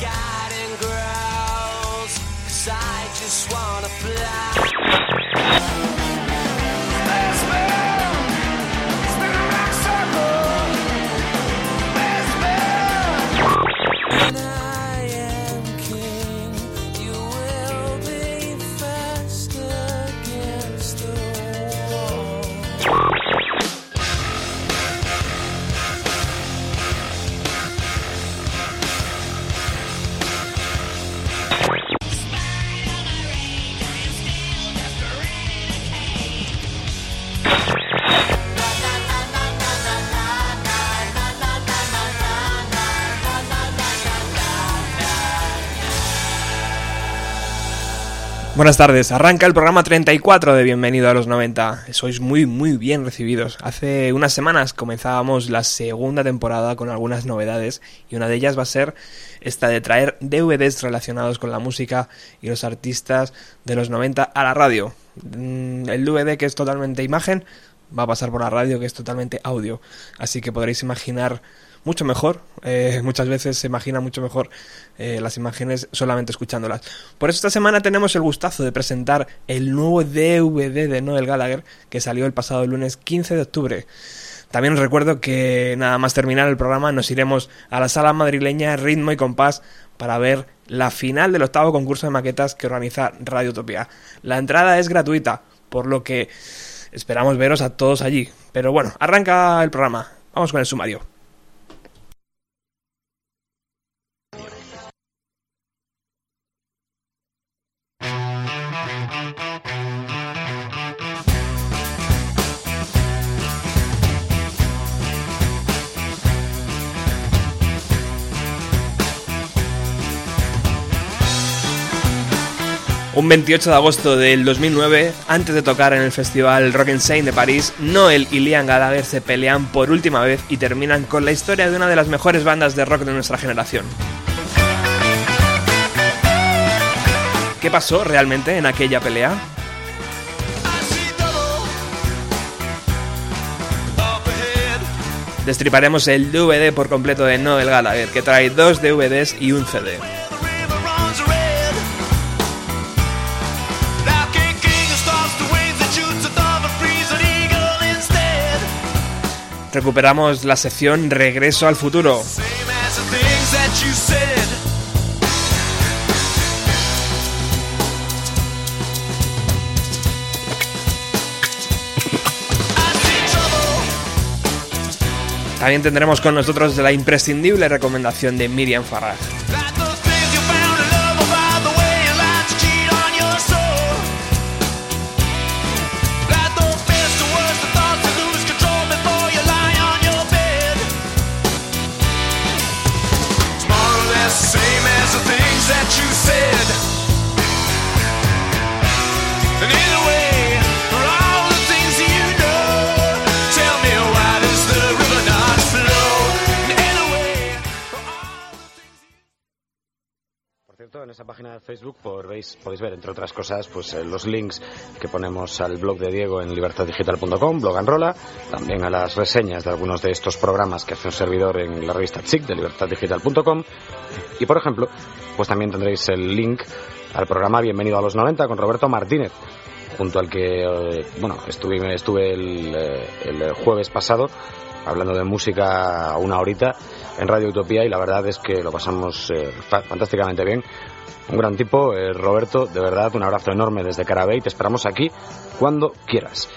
garden grows. Cause I just wanna fly. Buenas tardes, arranca el programa 34 de Bienvenido a los 90. Sois muy muy bien recibidos. Hace unas semanas comenzábamos la segunda temporada con algunas novedades y una de ellas va a ser esta de traer DVDs relacionados con la música y los artistas de los 90 a la radio. Mm, El DVD que es totalmente imagen va a pasar por la radio que es totalmente audio. Así que podréis imaginar mucho mejor. eh, muchas veces se imagina mucho mejor eh, las imágenes solamente escuchándolas. Por eso esta semana tenemos el gustazo de presentar el nuevo DVD de Noel Gallagher que salió el pasado lunes 15 de octubre. También os recuerdo que nada más terminar el programa nos iremos a la sala madrileña Ritmo y Compás para ver la final del octavo concurso de maquetas que organiza Radio Utopía. La entrada es gratuita, por lo que esperamos veros a todos allí. Pero bueno, arranca el programa. Vamos con el sumario. Un 28 de agosto del 2009, antes de tocar en el festival Rock and Seine de París, Noel y Liam Gallagher se pelean por última vez y terminan con la historia de una de las mejores bandas de rock de nuestra generación. ¿Qué pasó realmente en aquella pelea? Destriparemos el DVD por completo de Noel Gallagher, que trae dos DVDs y un CD. Recuperamos la sección Regreso al futuro. También tendremos con nosotros la imprescindible recomendación de Miriam Farrag. En esa página de Facebook veis- podéis ver, entre otras cosas, pues eh, los links que ponemos al blog de Diego en libertaddigital.com, blog and rolla, también a las reseñas de algunos de estos programas que hace un servidor en la revista Chic de libertaddigital.com. Y, por ejemplo, pues también tendréis el link al programa Bienvenido a los 90 con Roberto Martínez, junto al que, eh, bueno, estuve, estuve el, eh, el jueves pasado hablando de música una horita en Radio Utopía y la verdad es que lo pasamos eh, fa- fantásticamente bien. Un gran tipo, eh, Roberto, de verdad, un abrazo enorme desde Carabé y te esperamos aquí cuando quieras.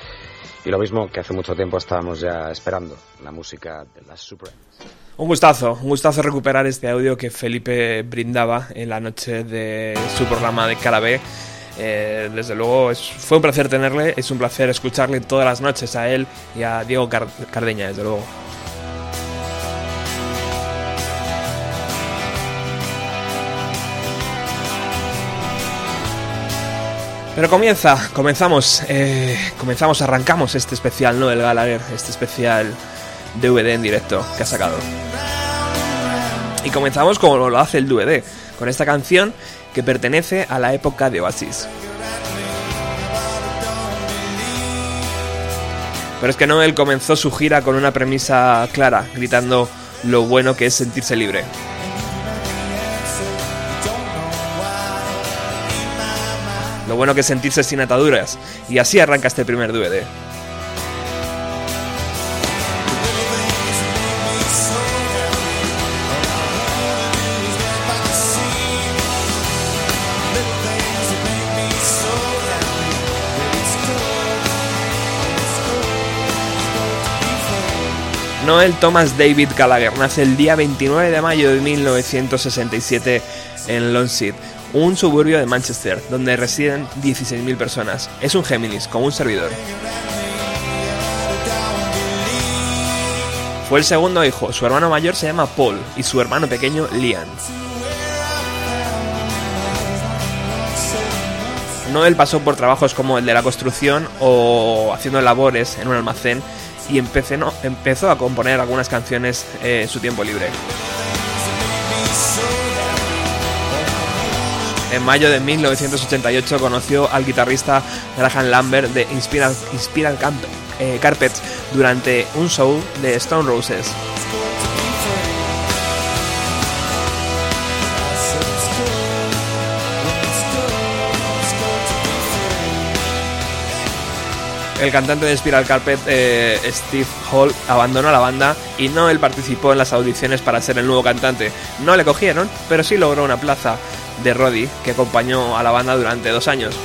Y lo mismo que hace mucho tiempo estábamos ya esperando, la música de las Supremes. Un gustazo, un gustazo recuperar este audio que Felipe brindaba en la noche de su programa de Carabé. Eh, desde luego fue un placer tenerle, es un placer escucharle todas las noches a él y a Diego Car- Cardeña, desde luego. Pero comienza, comenzamos, eh, comenzamos, arrancamos este especial Noel Gallagher, este especial DVD en directo que ha sacado. Y comenzamos como lo hace el DVD, con esta canción que pertenece a la época de Oasis. Pero es que Noel comenzó su gira con una premisa clara, gritando lo bueno que es sentirse libre. Lo bueno que es sentirse sin ataduras. Y así arranca este primer DVD. Noel Thomas David Gallagher nace el día 29 de mayo de 1967 en Longseat, un suburbio de Manchester, donde residen 16.000 personas. Es un Géminis, como un servidor. Fue el segundo hijo, su hermano mayor se llama Paul y su hermano pequeño Liam. Noel pasó por trabajos como el de la construcción o haciendo labores en un almacén y empecé, no, empezó a componer algunas canciones eh, en su tiempo libre. En mayo de 1988 conoció al guitarrista Graham Lambert de Inspiral, Inspiral eh, Carpets durante un show de Stone Roses. El cantante de Spiral Carpet, eh, Steve Hall, abandonó la banda y Noel participó en las audiciones para ser el nuevo cantante. No le cogieron, pero sí logró una plaza de Roddy que acompañó a la banda durante dos años.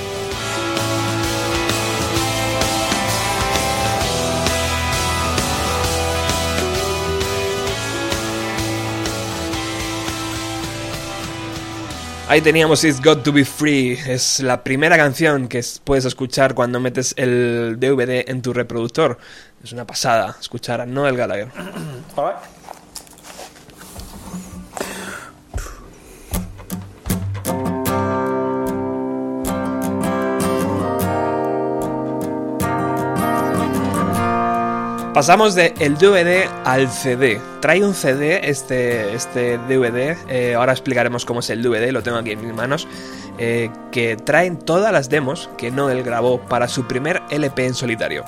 Ahí teníamos It's Got to Be Free. Es la primera canción que es- puedes escuchar cuando metes el DVD en tu reproductor. Es una pasada escuchar a Noel Gallagher. Pasamos de el DVD al CD. Trae un CD este, este DVD. eh, ahora explicaremos cómo es el DVD, lo tengo aquí en mis manos. eh, que traen todas las demos que Noel grabó para su primer LP en solitario.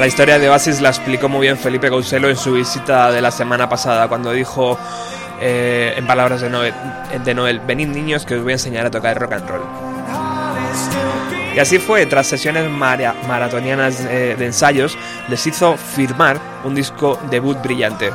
La historia de Oasis la explicó muy bien Felipe Couselo en su visita de la semana pasada, cuando dijo, eh, en palabras de Noel, de Noel, venid niños que os voy a enseñar a tocar rock and roll. Y así fue, tras sesiones mara- maratonianas eh, de ensayos, les hizo firmar un disco debut brillante.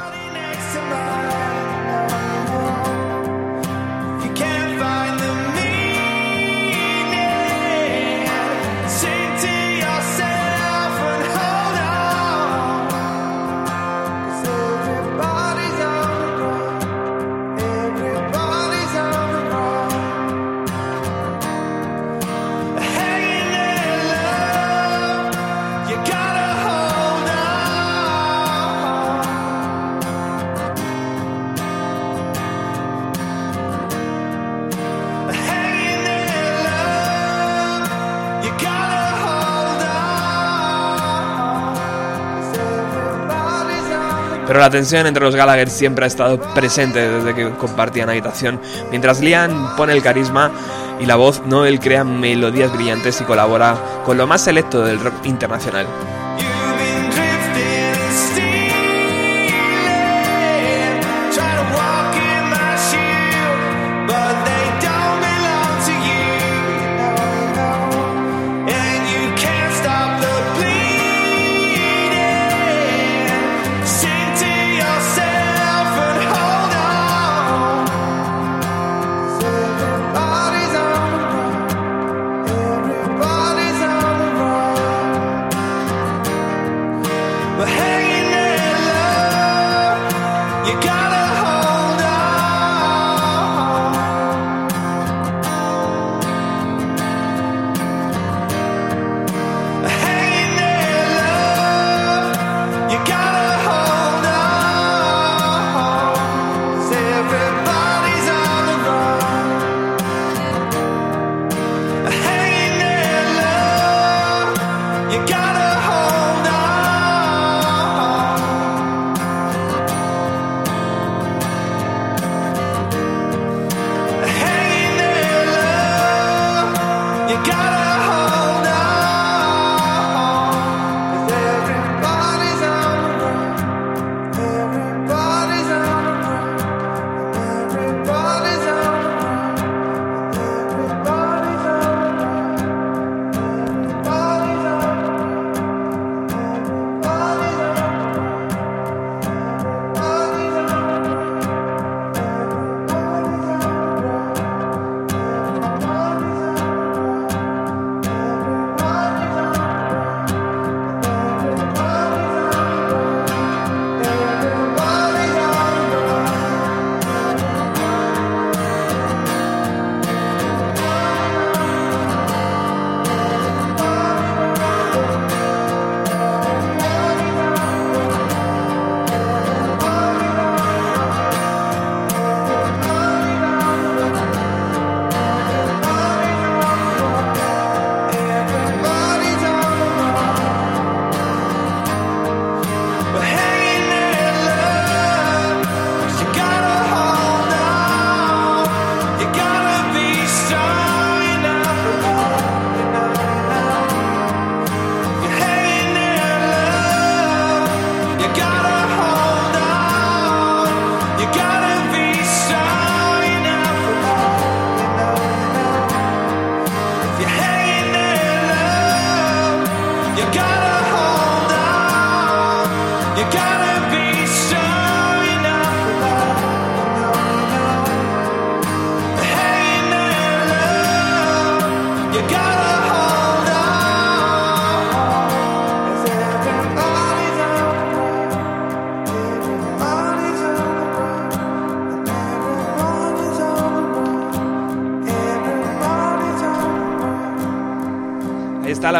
La tensión entre los Gallagher siempre ha estado presente desde que compartían habitación. Mientras Liam pone el carisma y la voz, Noel crea melodías brillantes y colabora con lo más selecto del rock internacional.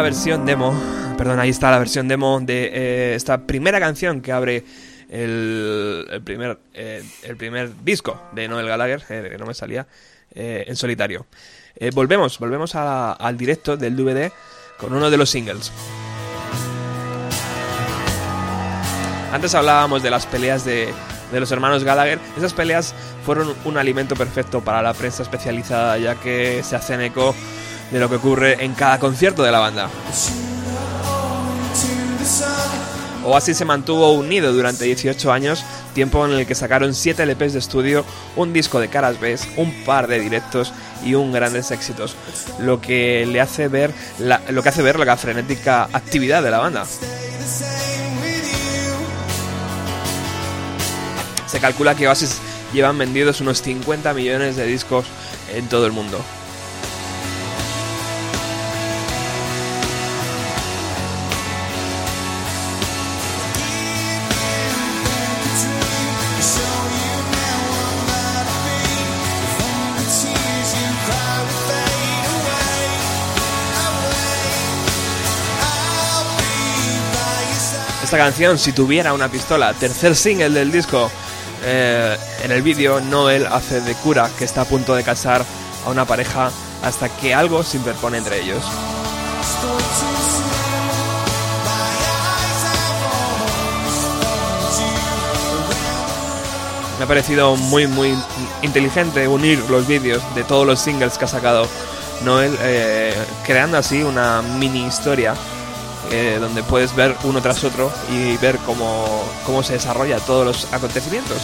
Versión demo, perdón, ahí está la versión demo de eh, esta primera canción que abre el, el primer, eh, el primer disco de Noel Gallagher, eh, que no me salía, eh, en solitario. Eh, volvemos, volvemos al directo del DVD con uno de los singles. Antes hablábamos de las peleas de, de los hermanos Gallagher. Esas peleas fueron un alimento perfecto para la prensa especializada, ya que se hacen eco de lo que ocurre en cada concierto de la banda. Oasis se mantuvo unido durante 18 años, tiempo en el que sacaron 7 LPs de estudio, un disco de caras B, un par de directos y un grandes éxitos, lo que le hace ver la, lo que hace ver la frenética actividad de la banda. Se calcula que Oasis llevan vendidos unos 50 millones de discos en todo el mundo. Canción, si tuviera una pistola, tercer single del disco, eh, en el vídeo Noel hace de cura que está a punto de casar a una pareja hasta que algo se interpone entre ellos. Me ha parecido muy muy inteligente unir los vídeos de todos los singles que ha sacado Noel, eh, creando así una mini historia eh, donde puedes ver uno tras otro y ver cómo, cómo se desarrolla todos los acontecimientos.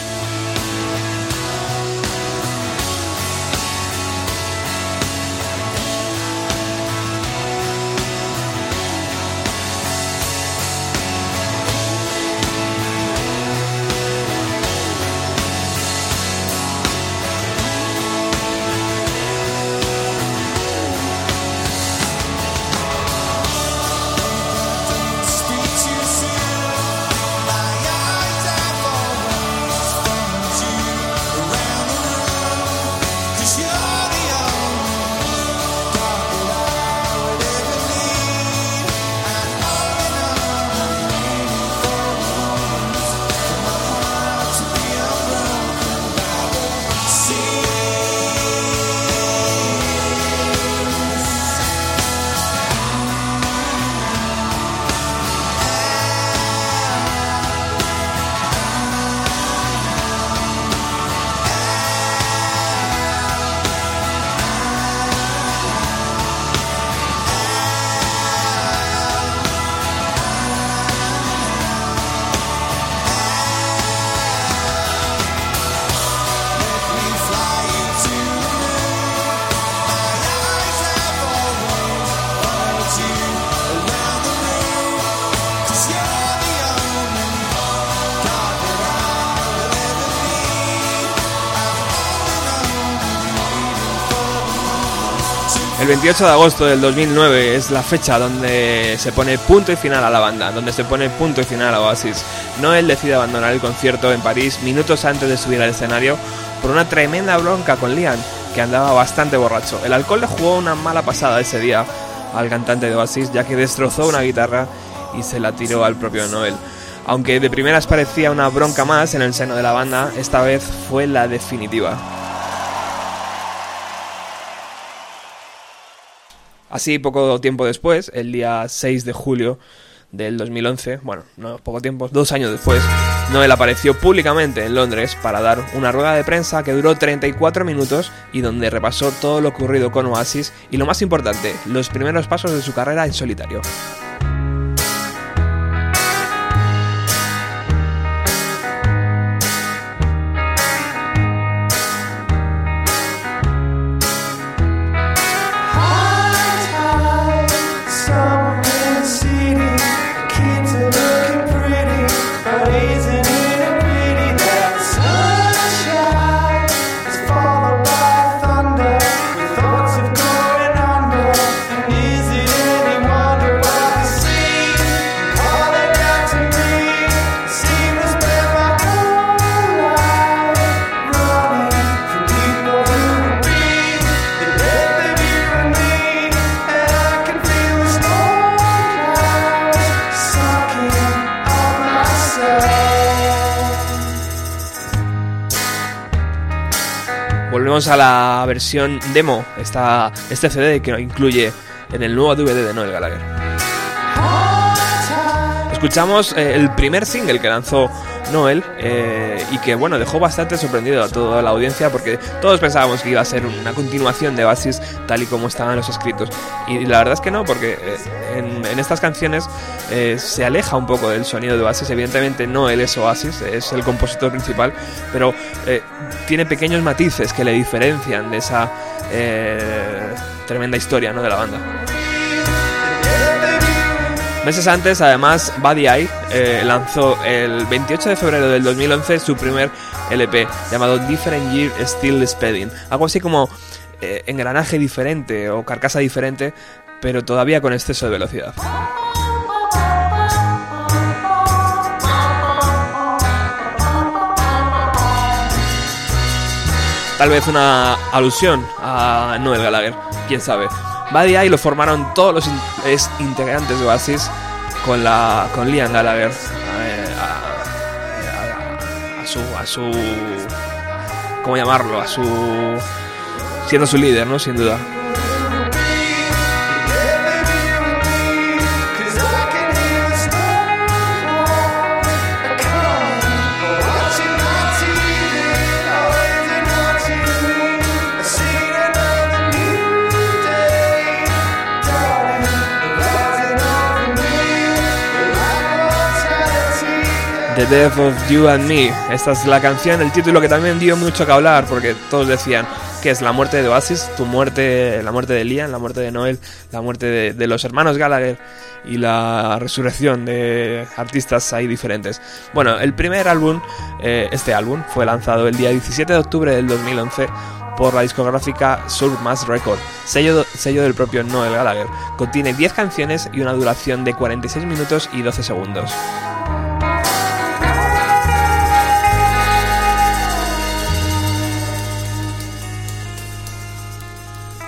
28 de agosto del 2009 es la fecha donde se pone punto y final a la banda, donde se pone punto y final a Oasis. Noel decide abandonar el concierto en París minutos antes de subir al escenario por una tremenda bronca con Liam, que andaba bastante borracho. El alcohol le jugó una mala pasada ese día al cantante de Oasis, ya que destrozó una guitarra y se la tiró al propio Noel. Aunque de primeras parecía una bronca más en el seno de la banda, esta vez fue la definitiva. Así, poco tiempo después, el día 6 de julio del 2011, bueno, no poco tiempo, dos años después, Noel apareció públicamente en Londres para dar una rueda de prensa que duró 34 minutos y donde repasó todo lo ocurrido con Oasis y lo más importante, los primeros pasos de su carrera en solitario. Volvemos a la versión demo, esta, este CD que incluye en el nuevo DVD de Noel Gallagher. Escuchamos eh, el primer single que lanzó Noel eh, y que bueno dejó bastante sorprendido a toda la audiencia porque todos pensábamos que iba a ser una continuación de Oasis tal y como estaban los escritos y la verdad es que no porque eh, en estas canciones eh, se aleja un poco del sonido de Oasis evidentemente no él es Oasis es el compositor principal pero eh, tiene pequeños matices que le diferencian de esa eh, tremenda historia ¿no? de la banda Meses antes, además, Buddy Eye lanzó el 28 de febrero del 2011 su primer LP llamado Different Year Still Speeding. Algo así como engranaje diferente o carcasa diferente, pero todavía con exceso de velocidad. Tal vez una alusión a Noel Gallagher, quién sabe. Buddy Eye lo formaron todos los ex integrantes de Oasis con la con Liam Gallagher eh, a, a- a su a su cómo llamarlo a su siendo su líder, ¿no? Sin duda. The Death of You and Me. Esta es la canción, el título que también dio mucho que hablar porque todos decían que es la muerte de Oasis, tu muerte, la muerte de Liam, la muerte de Noel, la muerte de, los hermanos Gallagher y la resurrección de artistas ahí diferentes. Bueno, el primer álbum, eh, este álbum, fue lanzado el día 17 de octubre del 2011 por la discográfica Soul Mass Record, sello, sello del propio Noel Gallagher. Contiene 10 canciones y una duración de 46 minutos y 12 segundos.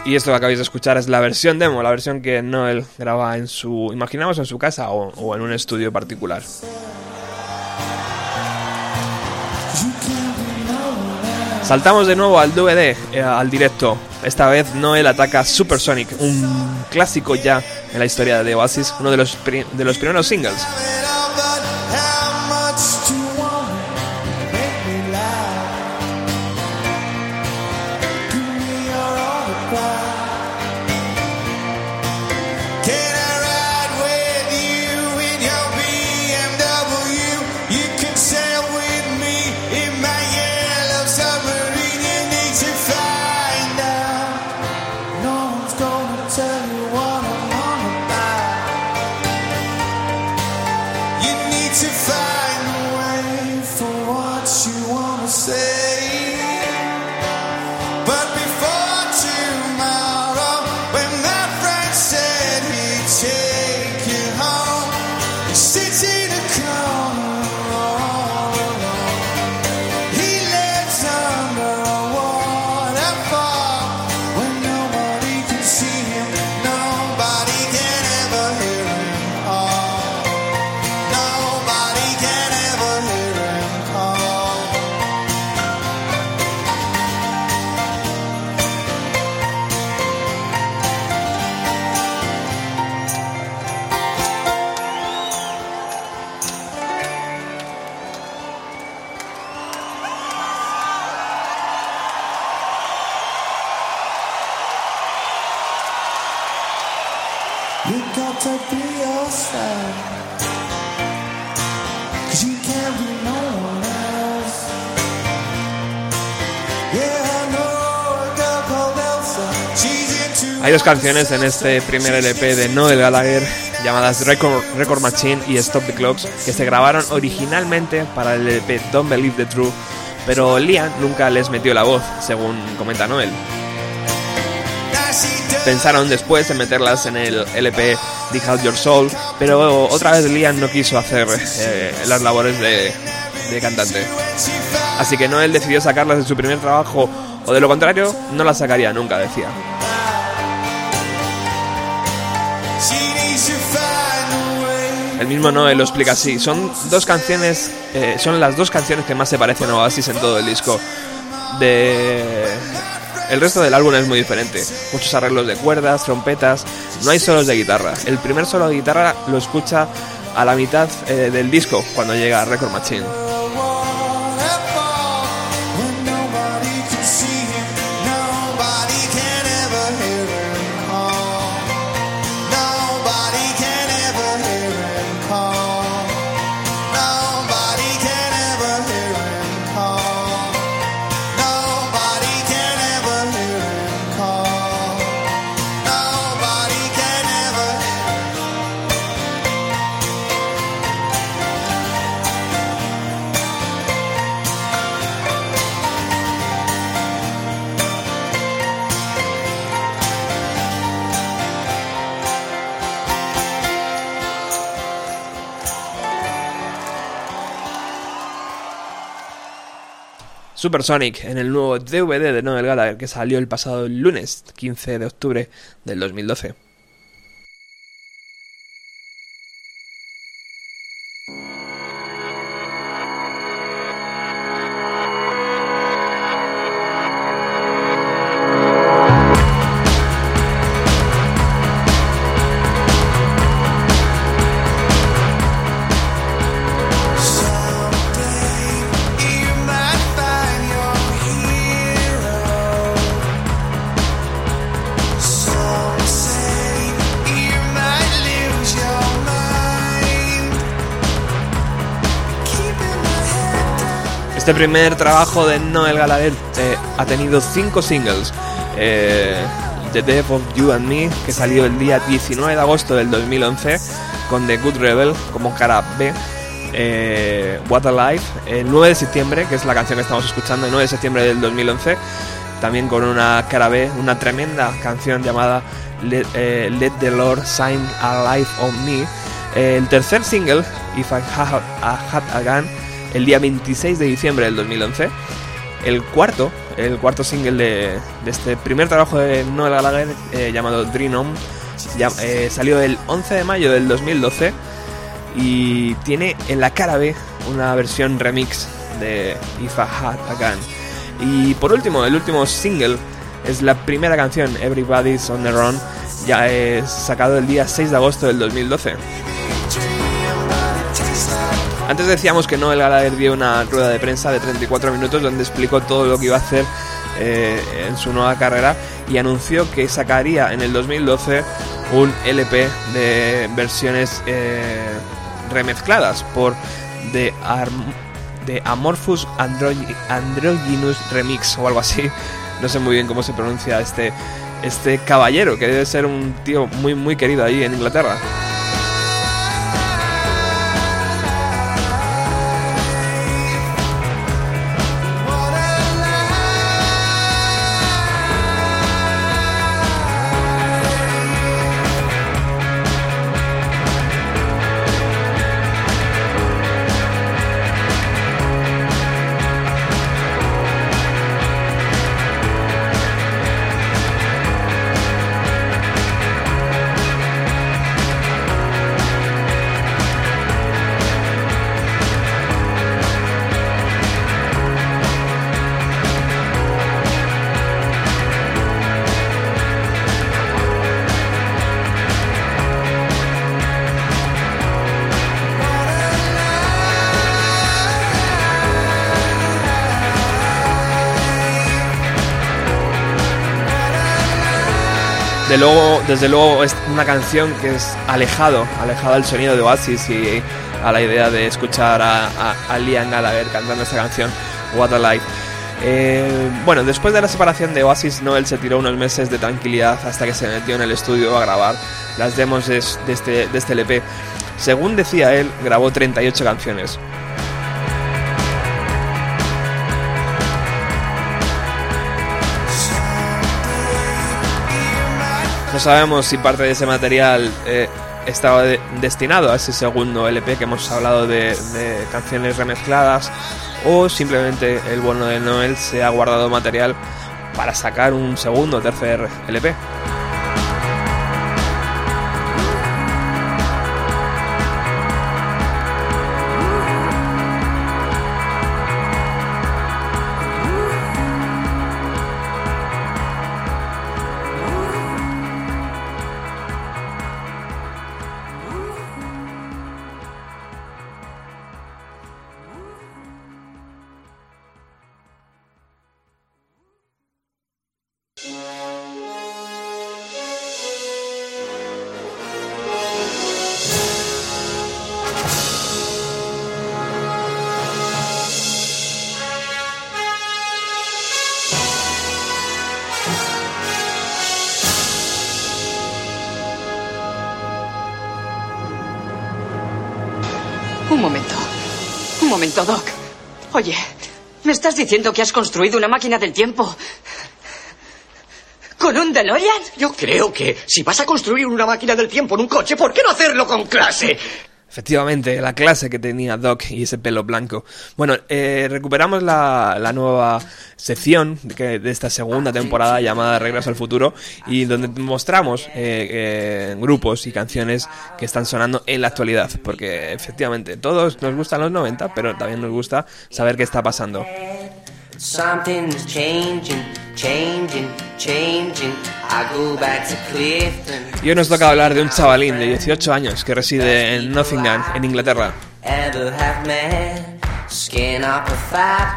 Y esto que acabáis de escuchar es la versión demo, la versión que Noel graba en su, imaginamos en su casa o, en un estudio particular. Saltamos de nuevo al DVD, eh, al directo. Esta vez Noel ataca Supersonic, un clásico ya en la historia de Oasis, uno de los, de los primeros singles. Dos canciones en este primer LP de Noel Gallagher llamadas Record, Machine y Stop the Clocks que se grabaron originalmente para el LP Don't Believe the Truth, pero Liam nunca les metió la voz, según comenta Noel. Pensaron después en meterlas en el LP Dig Out Your Soul, pero otra vez Liam no quiso hacer eh, las labores de, cantante. Así que Noel decidió sacarlas de su primer trabajo, o de lo contrario, no las sacaría nunca, decía. El mismo Noel lo explica así. Son dos canciones, eh, son las dos canciones que más se parecen a Oasis en todo el disco. de... El resto del álbum es muy diferente. Muchos arreglos de cuerdas, trompetas, no hay solos de guitarra. El primer solo de guitarra lo escucha a la mitad eh, del disco, cuando llega a Record Machine. Supersonic en el nuevo DVD de Noel Gallagher que salió el pasado lunes 15 de octubre del 2012. Este primer trabajo de Noel Gallagher eh, ha tenido cinco singles. Eh, The Death of You and Me, que salió el día 19 de agosto del 2011, con The Good Rebel como cara B. Eh, What a Life, el 9 de septiembre, que es la canción que estamos escuchando, el 9 de septiembre del 2011, también con una cara B, una tremenda canción llamada Let, eh, Let the Lord Shine a Life on Me. El tercer single, If I Had Had a Gun, el día 26 de diciembre del 2011. El cuarto, el cuarto single de, este primer trabajo de Noel Gallagher eh, llamado Dream On, ya- eh, salió el 11 de mayo del 2012 y tiene en la cara B una versión remix de If I Had a Gun. Y por último, el último single es la primera canción, Everybody's on the Run, ya es sacado el día 6 de agosto del 2012. Antes decíamos que Noel Gallagher dio una rueda de prensa de 34 minutos donde explicó todo lo que iba a hacer eh, en su nueva carrera y anunció que sacaría en el 2012 un LP de versiones eh, remezcladas por The, The Amorphous Androgy- Androgynous Remix o algo así. No sé muy bien cómo se pronuncia este, este caballero, que debe ser un tío muy muy querido ahí en Inglaterra. Desde luego es una canción que es alejado, alejado del sonido de Oasis y a la idea de escuchar a, a, a Liam Gallagher cantando esta canción, What a Life. Eh, bueno, después de la separación de Oasis, Noel se tiró unos meses de tranquilidad hasta que se metió en el estudio a grabar las demos de, de este, de este LP. Según decía él, grabó 38 canciones. No sabemos si parte de ese material eh, estaba de- destinado a ese segundo LP que hemos hablado de, de canciones remezcladas o simplemente el bueno de Noel se ha guardado material para sacar un segundo o tercer LP. Estás diciendo que has construido una máquina del tiempo? ¿Con un DeLorean? Yo creo que si vas a construir una máquina del tiempo en un coche, ¿por qué no hacerlo con clase? Efectivamente, la clase que tenía Doc y ese pelo blanco. Bueno, eh, recuperamos la, la nueva sección de, que- de esta segunda temporada llamada Regreso al Futuro y donde mostramos eh, eh, grupos y canciones que están sonando en la actualidad. Porque efectivamente, todos nos gustan los 90, pero también nos gusta saber qué está pasando. Something's changing, changing, changing. I go back to Clifton. Y hoy nos toca hablar de un chavalín de 18 años que reside en Nottingham, en Inglaterra.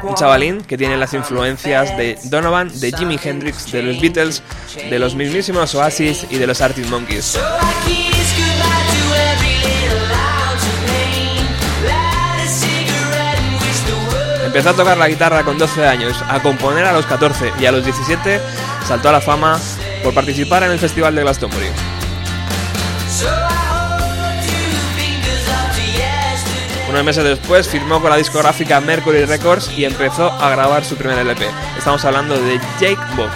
Un chavalín que tiene las influencias de Donovan, de Jimi Hendrix, de los Beatles, de los mismísimos Oasis y de los Arctic Monkeys. Empezó a tocar la guitarra con 12 años, a componer a los 14 y a los 17 saltó a la fama por participar en el Festival de Glastonbury. Unos meses después firmó con la discográfica Mercury Records y empezó a grabar su primer LP. Estamos hablando de Jake Bob.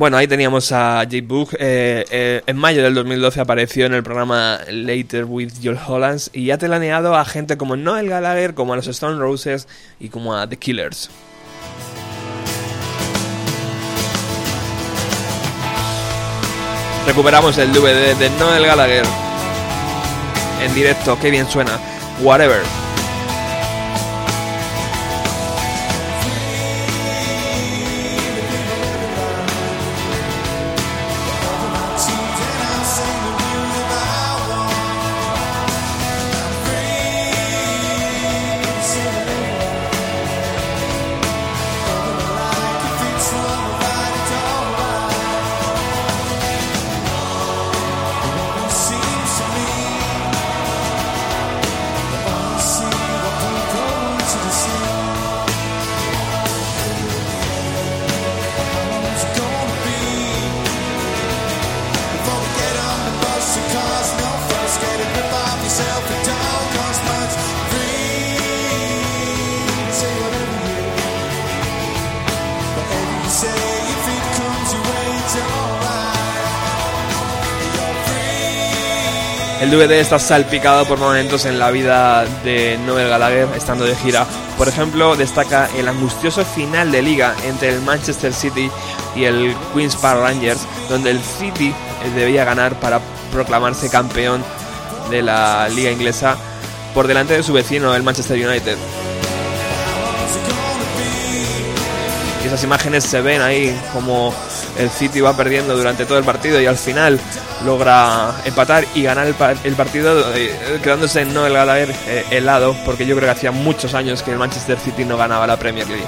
Bueno, ahí teníamos a Jake Book. eh, eh, en mayo del 2012 apareció en el programa Later with Joel Hollands y ha telaneado a gente como Noel Gallagher, como a los Stone Roses y como a The Killers. Recuperamos el DVD de Noel Gallagher en directo, qué bien suena. Whatever. El DVD está salpicado por momentos en la vida de Noel Gallagher estando de gira. Por ejemplo, destaca el angustioso final de liga entre el Manchester City y el Queen's Park Rangers, donde el City debía ganar para proclamarse campeón de la liga inglesa por delante de su vecino, el Manchester United. Y esas imágenes se ven ahí como el City va perdiendo durante todo el partido y al final logra empatar y ganar el, pa- el partido eh, quedándose no el Gallagher eh, helado porque yo creo que hacía muchos años que el Manchester City no ganaba la Premier League.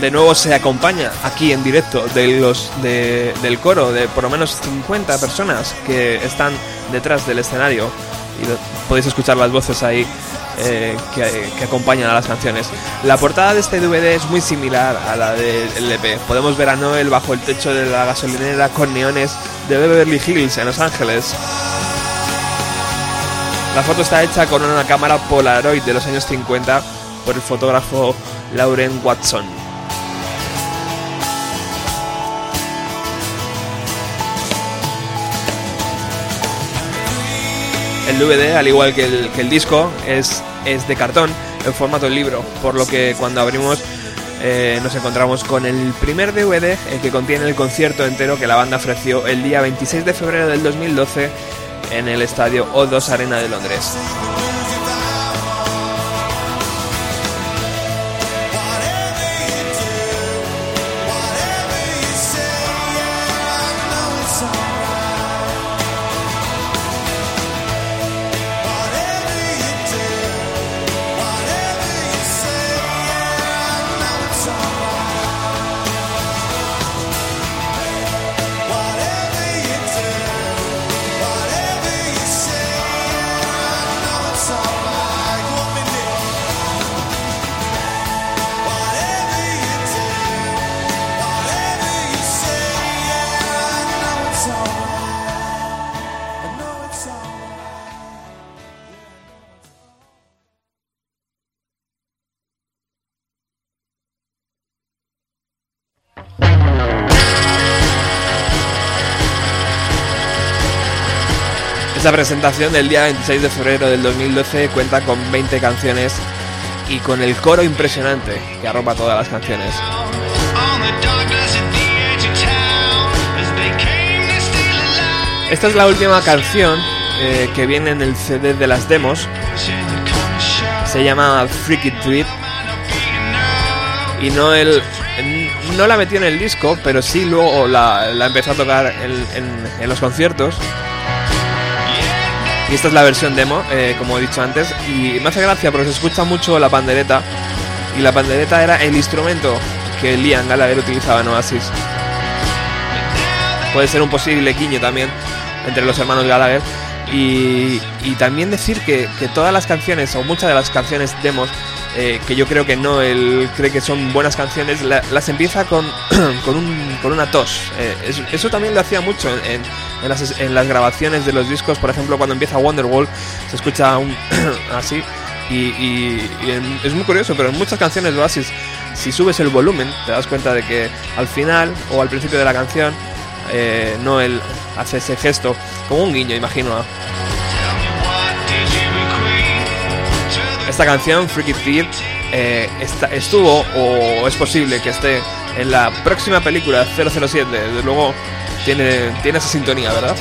De nuevo se acompaña aquí en directo del coro de por lo menos 50 personas que están detrás del escenario y podéis escuchar las voces ahí eh, que, que acompañan a las canciones. La portada de este DVD es muy similar a la del LP. Podemos ver a Noel bajo el techo de la gasolinera con neones de Beverly Hills en Los Ángeles. La foto está hecha con una cámara Polaroid de los años 50 por el fotógrafo Lauren Watson. El DVD, al igual que el, el disco, es, es de cartón en formato libro, por lo que cuando abrimos eh, nos encontramos con el primer DVD eh, que contiene el concierto entero que la banda ofreció el día 26 de febrero del 2012 en el estadio O2 Arena de Londres. Esta presentación del día 26 de febrero del 2012 cuenta con 20 canciones y con el coro impresionante que arropa todas las canciones. Esta es la última canción eh, que viene en el CD de las demos. Se llama Freaky Tweet. Y no el. No la metió en el disco, pero sí luego la, empezó a tocar en los conciertos. Y esta es la versión demo, eh, como he dicho antes. Y me hace gracia porque se escucha mucho la pandereta. Y la pandereta era el instrumento que Liam Gallagher utilizaba en Oasis. Puede ser un posible guiño también entre los hermanos Gallagher. Y, y también decir que, que todas las canciones, o muchas de las canciones demos, eh, que yo creo que no, él cree que son buenas canciones, la- las empieza con, con, un- con una tos. Eh, es- eso también lo hacía mucho en- en las, en las grabaciones de los discos, por ejemplo, cuando empieza Wonderwall, se escucha un así. Y, es muy curioso, pero en muchas canciones de Oasis, si subes el volumen, te das cuenta de que al final o al principio de la canción, eh, Noel hace ese gesto, como un guiño, imagino. Esta canción, Freaky Feet, eh, está- estuvo o es posible que esté en la próxima película 007. Desde luego tiene, tiene esa sintonía, ¿verdad?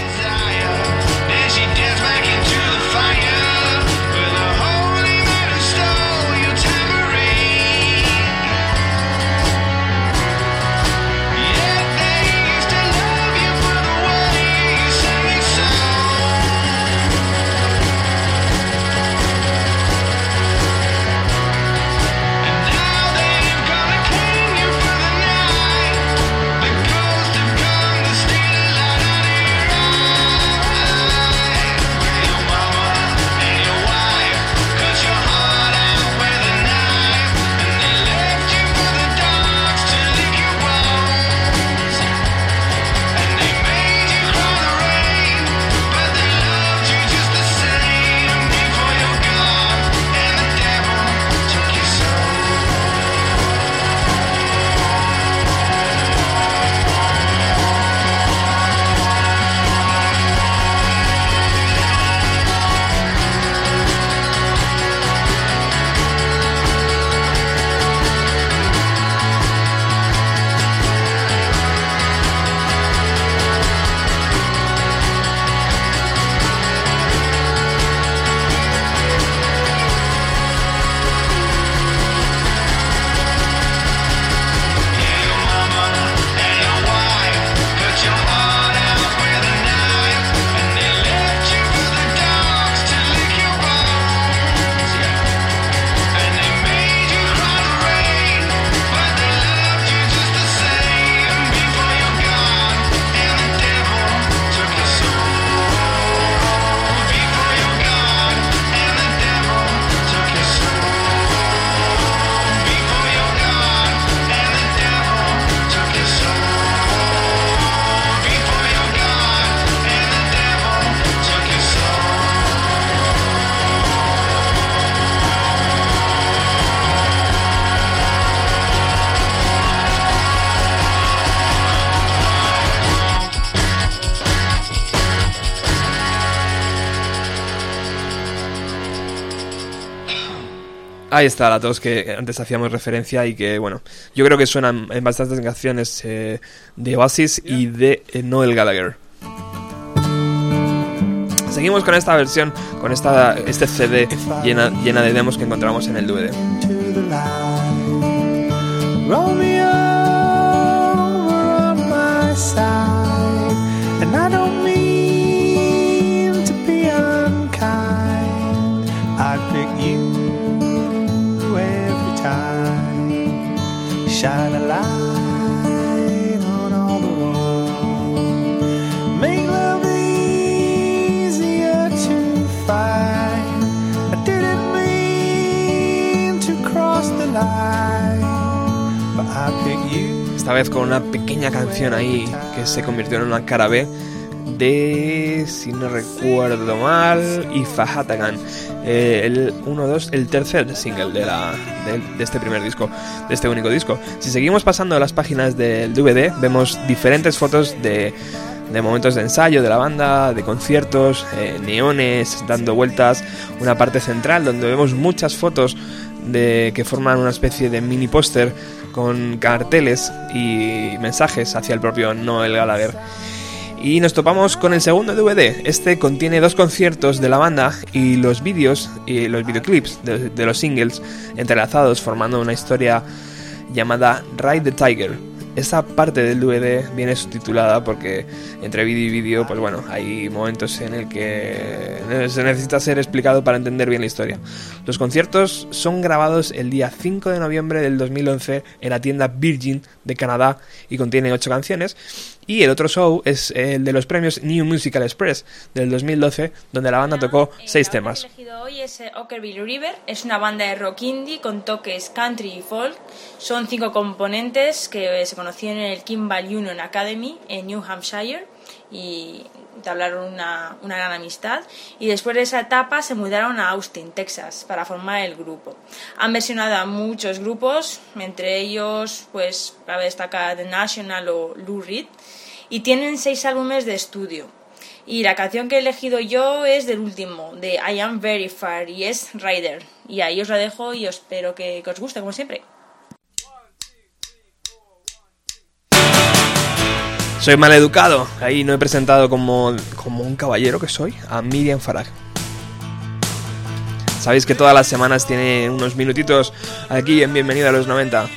Ahí está la tos que antes hacíamos referencia y que, bueno, yo creo que suenan en bastantes canciones eh, de Oasis y de eh, Noel Gallagher. Seguimos con esta versión, con esta, este CD llena, llena de demos que encontramos en el DVD. to Shine a light. Esta vez con una pequeña canción ahí que se convirtió en una cara B de, si no recuerdo mal, Ifahatagan. Eh, el 1-2, el tercer single de, la, de este primer disco, de este único disco. Si seguimos pasando las páginas del DVD, vemos diferentes fotos de, de momentos de ensayo de la banda, de conciertos, eh, neones dando vueltas, una parte central donde vemos muchas fotos de que forman una especie de mini póster con carteles y mensajes hacia el propio Noel Gallagher. Y nos topamos con el segundo DVD. Este contiene dos conciertos de la banda y los vídeos y los videoclips de, los singles entrelazados formando una historia llamada Ride the Tiger. Esta parte del DVD viene subtitulada porque entre vídeo y vídeo, pues bueno, hay momentos en el que se necesita ser explicado para entender bien la historia. Los conciertos son grabados el día 5 de noviembre del 2011 en la tienda Virgin de Canadá y contiene 8 canciones. Y el otro show es el de los premios New Musical Express del 2012, donde la banda tocó Eh, 6 la banda temas. que he elegido hoy es eh, Ockerville River. Es una banda de rock indie con toques country y folk. Son cinco componentes que eh, se conocieron en el Kimball Union Academy en New Hampshire y entablaron una, una gran amistad. Y después de esa etapa se mudaron a Austin, Texas, para formar el grupo. Han versionado a muchos grupos, entre ellos, pues, cabe destacar The National o Lou Reed. Y tienen seis álbumes de estudio. Y la canción que he elegido yo es del último, de I Am Very Far, y es Rider. Y ahí os la dejo y espero que, que os guste, como siempre. Soy maleducado. Ahí no he presentado como, como un caballero que soy a Miriam Farag. Sabéis que todas las semanas tiene unos minutitos aquí en Bienvenido a los 90.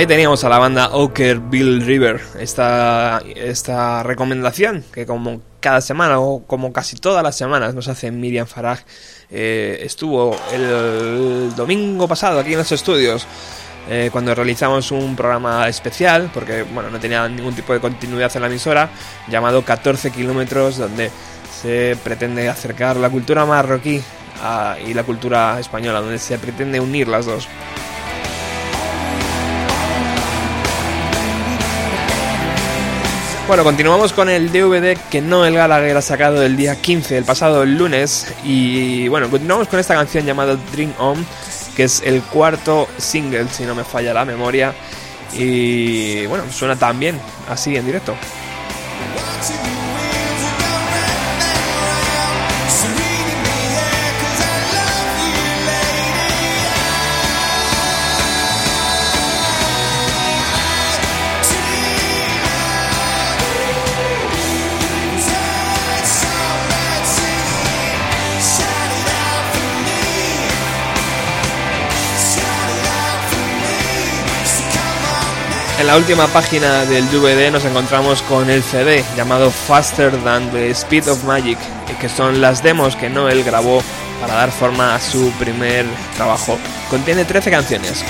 Ahí teníamos a la banda Oker Bill River, esta, esta recomendación que como cada semana o como casi todas las semanas nos hace Miriam Farag. Eh, estuvo el domingo pasado aquí en los estudios eh, cuando realizamos un programa especial, porque bueno, no tenía ningún tipo de continuidad en la emisora, llamado 14 kilómetros, donde se pretende acercar la cultura marroquí a- y la cultura española, donde se pretende unir las dos. Bueno, continuamos con el DVD que Noel Gallagher ha sacado el día 15, el pasado lunes. Y bueno, continuamos con esta canción llamada Dream On, que es el cuarto single, si no me falla la memoria. Y bueno, suena también así en directo. En la última página del DVD nos encontramos con el CD llamado Faster Than the Speed of Magic, que son las demos que Noel grabó para dar forma a su primer trabajo. Contiene 13 canciones.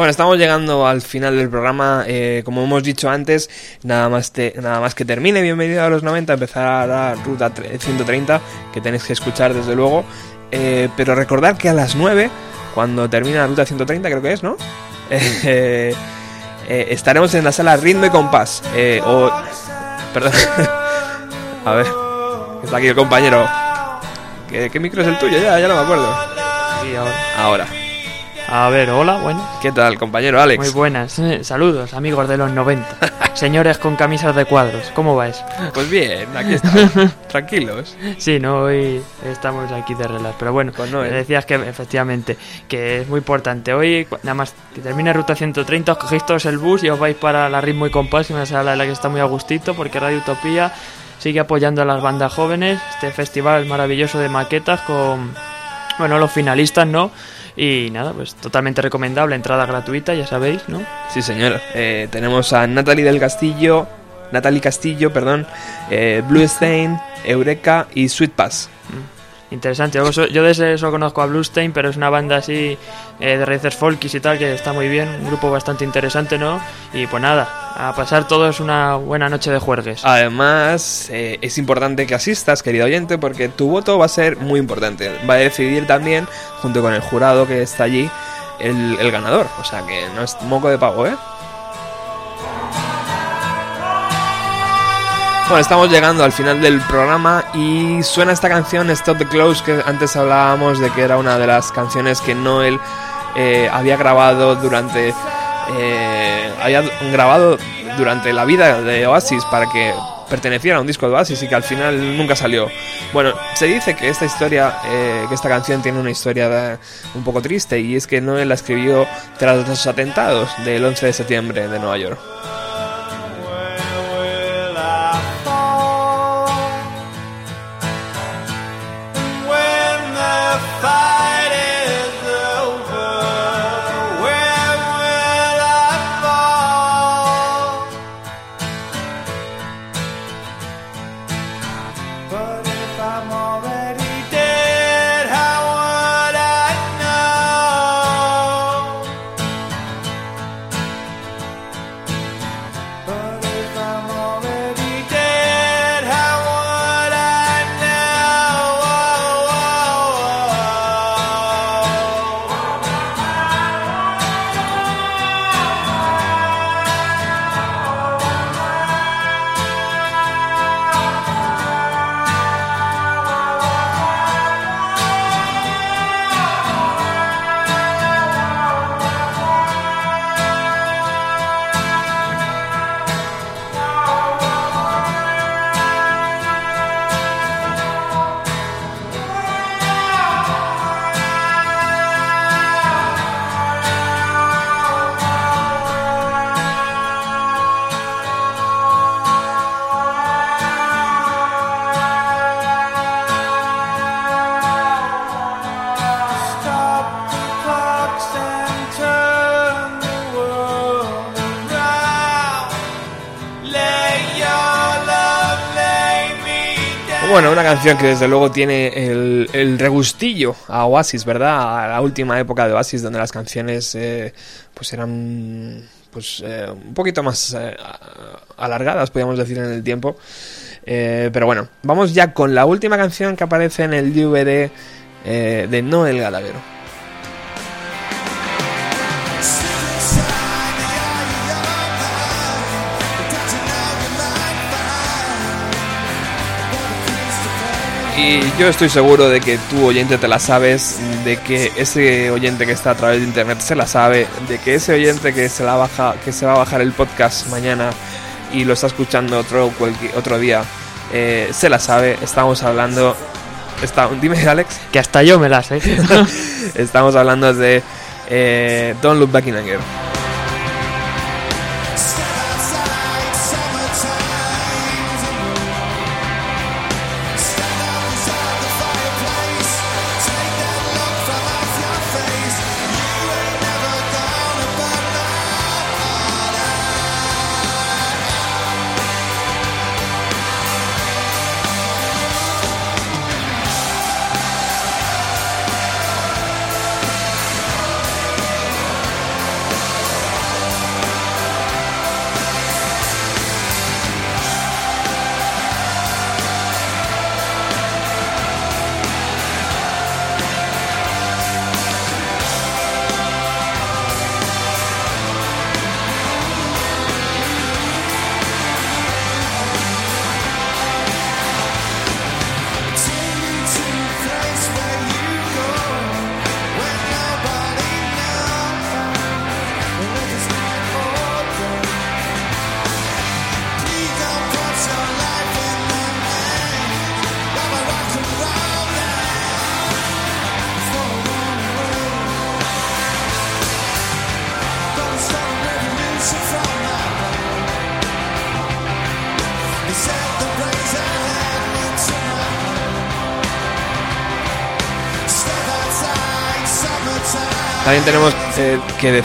Bueno, estamos llegando al final del programa. eh, como hemos dicho antes, nada más, te- nada más que termine Bienvenido a los 90, empezará la ruta tre- 130, que tenéis que escuchar desde luego. Eh, pero recordad que a las 9, cuando termina la ruta 130, creo que es, ¿no? Eh, estaremos en la sala Ritmo y Compás. eh, o. Perdón. a ver, está aquí el compañero. ¿Qué, qué micro es el tuyo? Ya, ya no me acuerdo. Sí, ahora. Ahora. A ver, hola, bueno. ¿Qué tal, compañero Alex? Muy buenas. Eh, Saludos, amigos de los 90. Señores con camisas de cuadros, ¿cómo vais? Pues bien, aquí estamos, tranquilos. Sí, no, hoy estamos aquí de relax. Pero bueno, Pues no, ¿eh? decías que efectivamente, que es muy importante. Hoy, nada más que termine Ruta 130, os cogéis todos el bus y os vais para la Ritmo y Compás, una sala en la que está muy a gustito, porque Radio Utopía sigue apoyando a las bandas jóvenes. Este festival maravilloso de maquetas con, bueno, los finalistas, ¿no? Y nada, pues totalmente recomendable, entrada gratuita, ya sabéis, ¿no? Sí, señor. Eh, tenemos a Natalie del Castillo, Natalie Castillo, perdón, eh, Blue Stain, Eureka y Sweet Pass. Interesante, yo, yo de ese solo conozco a Bluestein, pero es una banda así eh, de raíces folkis y tal, que está muy bien, un grupo bastante interesante, ¿no? Y pues nada, a pasar todo es una buena noche de juergues. Además, eh, es importante que asistas, querido oyente, porque tu voto va a ser muy importante. Va a decidir también, junto con el jurado que está allí, el, el ganador. O sea que no es moco de pago, ¿eh? Bueno, estamos llegando al final del programa y suena esta canción Stop the Close que antes hablábamos de que era una de las canciones que Noel eh, había grabado durante eh, había grabado durante la vida de Oasis para que perteneciera a un disco de Oasis y que al final nunca salió. Bueno, se dice que esta historia, eh, que esta canción tiene una historia un poco triste y es que Noel la escribió tras los atentados del 11 de septiembre de Nueva York. Que desde luego tiene el, regustillo a Oasis, ¿verdad? A la última época de Oasis, donde las canciones eh, pues eran pues eh, un poquito más eh, alargadas, podríamos decir, en el tiempo. Pero bueno, vamos ya con la última canción que aparece en el DVD de Noel Gallagher. Y yo estoy seguro de que tú oyente te la sabes, de que ese oyente que está a través de internet se la sabe, de que ese oyente que se la baja, que se va a bajar el podcast mañana y lo está escuchando otro cualquier, otro día, eh, se la sabe. Estamos hablando, está, dime Alex, Que hasta yo me la sé. estamos hablando de eh, Don't Look Back in Anger.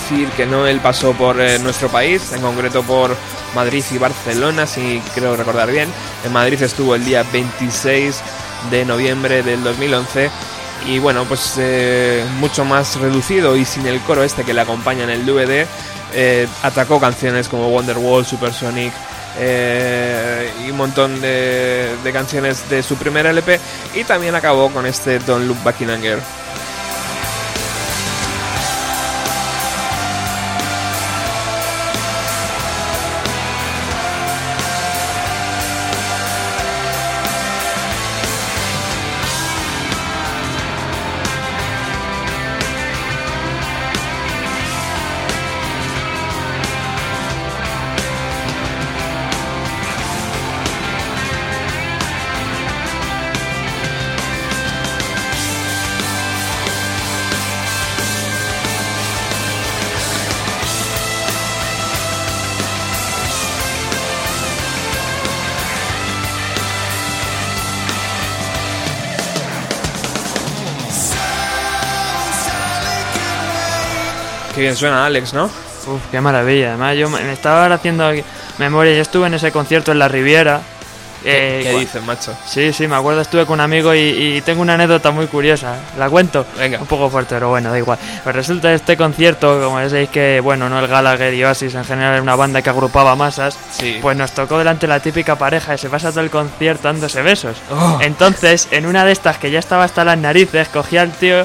Decir que Noel pasó por eh, nuestro país, en concreto por Madrid y Barcelona, si creo recordar bien. En Madrid estuvo el día 26 de noviembre del 2011 y bueno, pues eh, mucho más reducido y sin el coro este que le acompaña en el DVD, eh, atacó canciones como Wonderwall, Supersonic eh, y un montón de, de canciones de su primer LP y también acabó con este Don't Look Back in Anger. Suena Alex, ¿no? Uf, qué maravilla. Además, yo me estaba ahora haciendo memoria. Yo estuve en ese concierto en la Riviera. ¿Qué, eh, qué dices, macho? Sí, sí, me acuerdo, estuve con un amigo y, y tengo una anécdota muy curiosa. ¿La cuento? Venga. Un poco fuerte, pero bueno, da igual. Pues resulta este concierto, como ya sabéis que, bueno, no el Gallagher y Oasis en general era una banda que agrupaba masas, Sí. pues nos tocó delante la típica pareja y se pasa todo el concierto dándose besos. Oh. Entonces, en una de estas que ya estaba hasta las narices, cogí al tío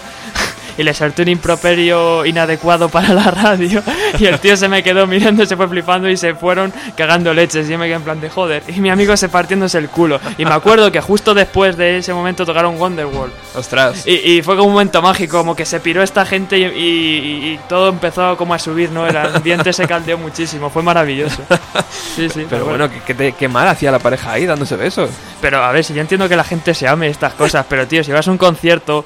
y le solté un improperio inadecuado para la radio y el tío se me quedó mirando, se fue flipando y se fueron cagando leches y yo me quedé en plan de joder y mi amigo se partiéndose el culo y me acuerdo que justo después de ese momento tocaron Wonderwall Ostras. y, y fue como un momento mágico, como que se piró esta gente y, y- y todo empezó como a subir, ¿no? El ambiente se caldeó muchísimo, fue maravilloso. Sí, sí, Pero bueno, qué, qué te- qué mal hacía la pareja ahí dándose besos. Pero a ver, si yo entiendo que la gente se ame estas cosas, pero tío, si vas a un concierto,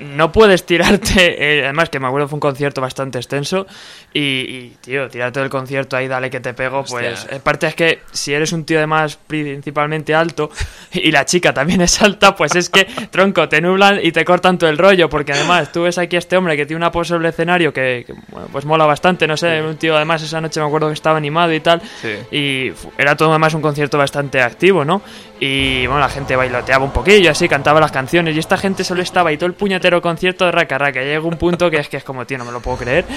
no puedes tirarte. eh, además, que me acuerdo fue un concierto bastante extenso. Y, y, tío, tirarte del concierto ahí, dale que te pego. Pues, Hostia. aparte es que si eres un tío además principalmente alto y la chica también es alta, pues es que, tronco, te nublan y te cortan todo el rollo. Porque además, tú ves aquí a este hombre que tiene una pose escenario que, que, bueno, pues mola bastante. No sé, un tío además esa noche me acuerdo que estaba animado y tal. Sí. Y era todo además un concierto bastante activo, ¿no? Y bueno, la gente bailoteaba un poquillo, así, cantaba las canciones. Y esta gente solo estaba y todo el puñetero concierto de raca raca. Llega un punto que es que es como, tío, no me lo puedo creer.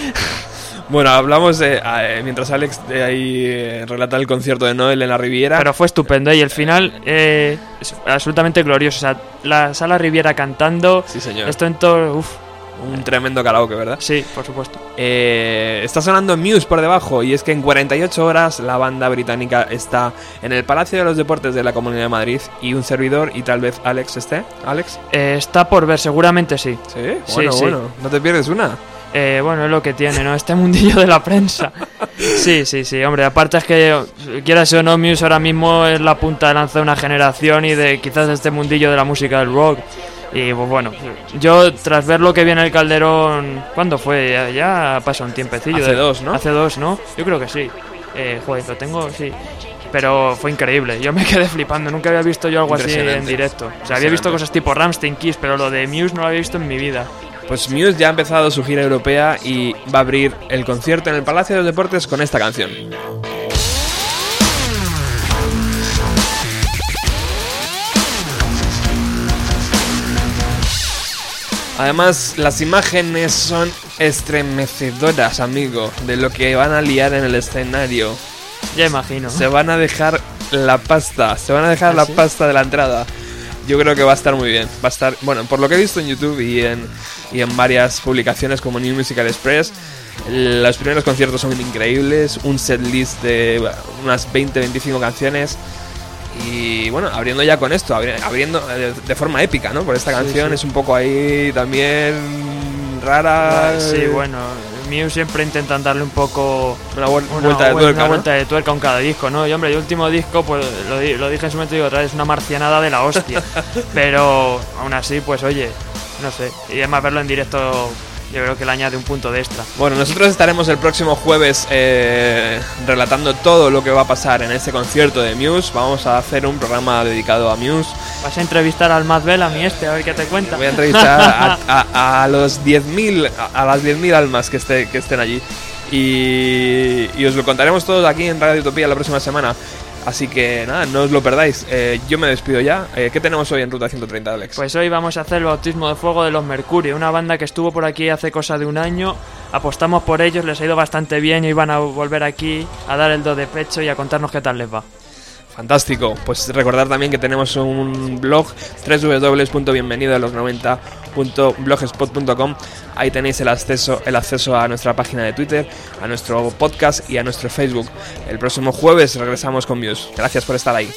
Bueno, hablamos de. eh, mientras Alex de ahí eh, relata el concierto de Noel en la Riviera. Pero fue estupendo. Y el final eh, es absolutamente glorioso. O sea, la sala Riviera cantando. Sí, señor. Esto en todo. Uf, Un tremendo karaoke, ¿verdad? sí, por supuesto. Eh, está sonando Muse por debajo y es que en 48 horas la banda británica está en el Palacio de los Deportes de la Comunidad de Madrid y un servidor y tal vez Alex esté. ¿Alex? Eh, está por ver, seguramente sí. Sí, Sí, bueno, sí. bueno, no te pierdes una. Eh, bueno, es lo que tiene, ¿no? Este mundillo de la prensa. Sí, sí, sí, hombre. Aparte es que, quieras o no, Muse ahora mismo es la punta de lanza de una generación y de quizás de este mundillo de la música del rock. Y pues bueno, yo tras ver lo que viene el Calderón, ¿cuándo fue? Ya, ya pasa un tiempecillo. Hace de- dos, ¿no? Hace dos, ¿no? Yo creo que sí. Eh, joder, lo tengo, sí. Pero fue increíble, yo me quedé flipando, nunca había visto yo algo así en directo. O sea, había visto cosas tipo Ramstein Kiss, pero lo de Muse no lo había visto en mi vida. Pues Muse ya ha empezado su gira europea y va a abrir el concierto en el Palacio de los Deportes con esta canción. Además, las imágenes son estremecedoras, amigo, de lo que van a liar en el escenario. Ya imagino. Se van a dejar la pasta, se van a dejar ¿Ah, la sí? pasta de la entrada. Yo creo que va a estar muy bien. Va a estar, bueno, por lo que he visto en YouTube y en, y en varias publicaciones como New Musical Express, los primeros conciertos son increíbles. Un set list de bueno, unas 20-25 canciones. Y bueno, abriendo ya con esto, abri- abriendo eh, de forma épica, ¿no? Por esta canción sí. es un poco ahí también rara. Sí, bueno, Muse siempre intentan darle un poco Una, vuel- una, vuelta de tuerca, una ¿no? vuelta de tuerca con cada disco, ¿no? Y hombre, el último disco, pues lo, di- lo dije en su momento y digo otra vez, es una marcianada de la hostia. Pero aún así, pues oye, no sé. Y además verlo en directo, yo creo que le añade un punto de extra. Bueno, nosotros estaremos el próximo jueves eh, relatando todo lo que va a pasar en este concierto de Muse. Vamos a hacer un programa dedicado a Muse. Vas a entrevistar al Matt Bell, a mi este, a ver qué te cuenta. Voy a entrevistar a, a- a los 10.000, a, a las 10.000 almas que, esté, que estén allí. y, y os lo contaremos todos aquí en Radio Utopía la próxima semana. Así que nada, no os lo perdáis. Eh, yo me despido ya. Eh, ¿Qué tenemos hoy en Ruta 130, Alex? Pues hoy vamos a hacer el bautismo de fuego de los Mercurio, una banda que estuvo por aquí hace cosa de un año. Apostamos por ellos, les ha ido bastante bien y iban a volver aquí a dar el do de pecho y a contarnos qué tal les va. Fantástico. Pues recordar también que tenemos un blog www.bienvenidoalos90.blogspot.com. Ahí tenéis el acceso, el acceso a nuestra página de Twitter, a nuestro podcast y a nuestro Facebook. El próximo jueves regresamos con Muse. Gracias por estar ahí.